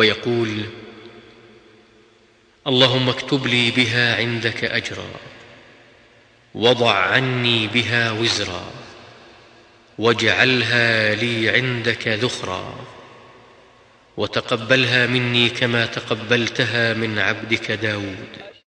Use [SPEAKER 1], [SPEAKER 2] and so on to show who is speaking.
[SPEAKER 1] ويقول اللهم اكتب لي بها عندك أجرا وضع عني بها وزرا واجعلها لي عندك ذخرا وتقبلها مني كما تقبلتها من عبدك داود.